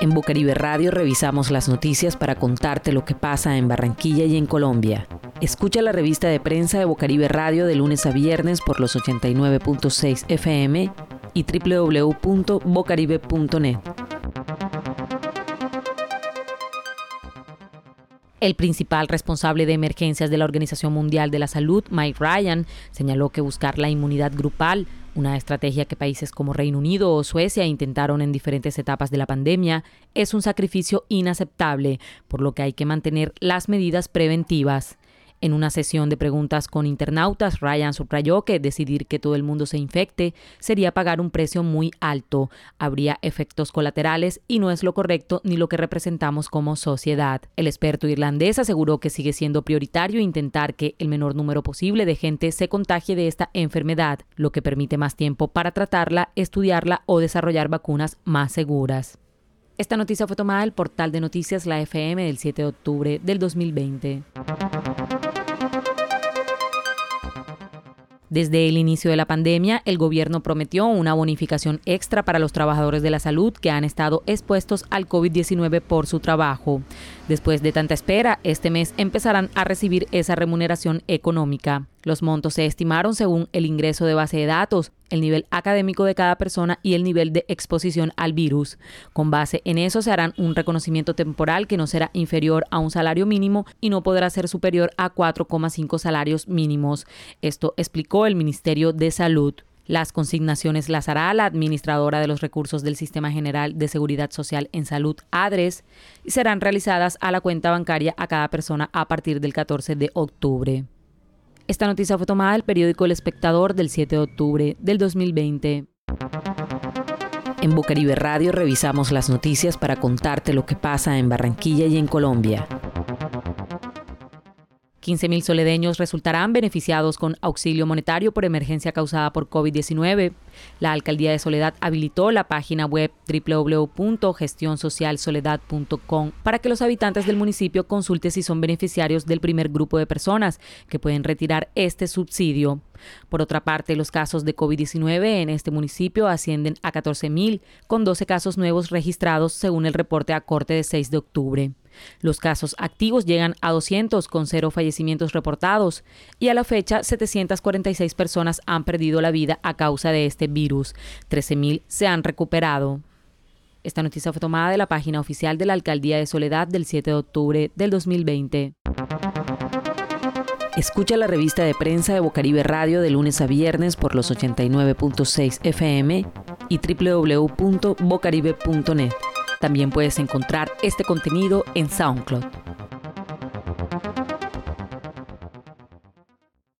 En Bocaribe Radio revisamos las noticias para contarte lo que pasa en Barranquilla y en Colombia. Escucha la revista de prensa de Bocaribe Radio de lunes a viernes por los 89.6 FM y www.bocaribe.net. El principal responsable de emergencias de la Organización Mundial de la Salud, Mike Ryan, señaló que buscar la inmunidad grupal, una estrategia que países como Reino Unido o Suecia intentaron en diferentes etapas de la pandemia, es un sacrificio inaceptable, por lo que hay que mantener las medidas preventivas. En una sesión de preguntas con internautas, Ryan subrayó que decidir que todo el mundo se infecte sería pagar un precio muy alto, habría efectos colaterales y no es lo correcto ni lo que representamos como sociedad. El experto irlandés aseguró que sigue siendo prioritario intentar que el menor número posible de gente se contagie de esta enfermedad, lo que permite más tiempo para tratarla, estudiarla o desarrollar vacunas más seguras. Esta noticia fue tomada del portal de noticias La FM del 7 de octubre del 2020. Desde el inicio de la pandemia, el gobierno prometió una bonificación extra para los trabajadores de la salud que han estado expuestos al COVID-19 por su trabajo. Después de tanta espera, este mes empezarán a recibir esa remuneración económica. Los montos se estimaron según el ingreso de base de datos, el nivel académico de cada persona y el nivel de exposición al virus. Con base en eso se harán un reconocimiento temporal que no será inferior a un salario mínimo y no podrá ser superior a 4,5 salarios mínimos. Esto explicó el Ministerio de Salud. Las consignaciones las hará la administradora de los recursos del Sistema General de Seguridad Social en Salud, ADRES, y serán realizadas a la cuenta bancaria a cada persona a partir del 14 de octubre. Esta noticia fue tomada del periódico El Espectador del 7 de octubre del 2020. En Bucaribe Radio revisamos las noticias para contarte lo que pasa en Barranquilla y en Colombia. 15.000 soledeños resultarán beneficiados con auxilio monetario por emergencia causada por COVID-19. La alcaldía de Soledad habilitó la página web www.gestionsocialsoledad.com para que los habitantes del municipio consulten si son beneficiarios del primer grupo de personas que pueden retirar este subsidio. Por otra parte, los casos de COVID-19 en este municipio ascienden a 14.000, con 12 casos nuevos registrados según el reporte a corte de 6 de octubre. Los casos activos llegan a 200 con cero fallecimientos reportados y a la fecha 746 personas han perdido la vida a causa de este virus. 13.000 se han recuperado. Esta noticia fue tomada de la página oficial de la Alcaldía de Soledad del 7 de octubre del 2020. Escucha la revista de prensa de Bocaribe Radio de lunes a viernes por los 89.6 FM y www.bocaribe.net. También puedes encontrar este contenido en SoundCloud.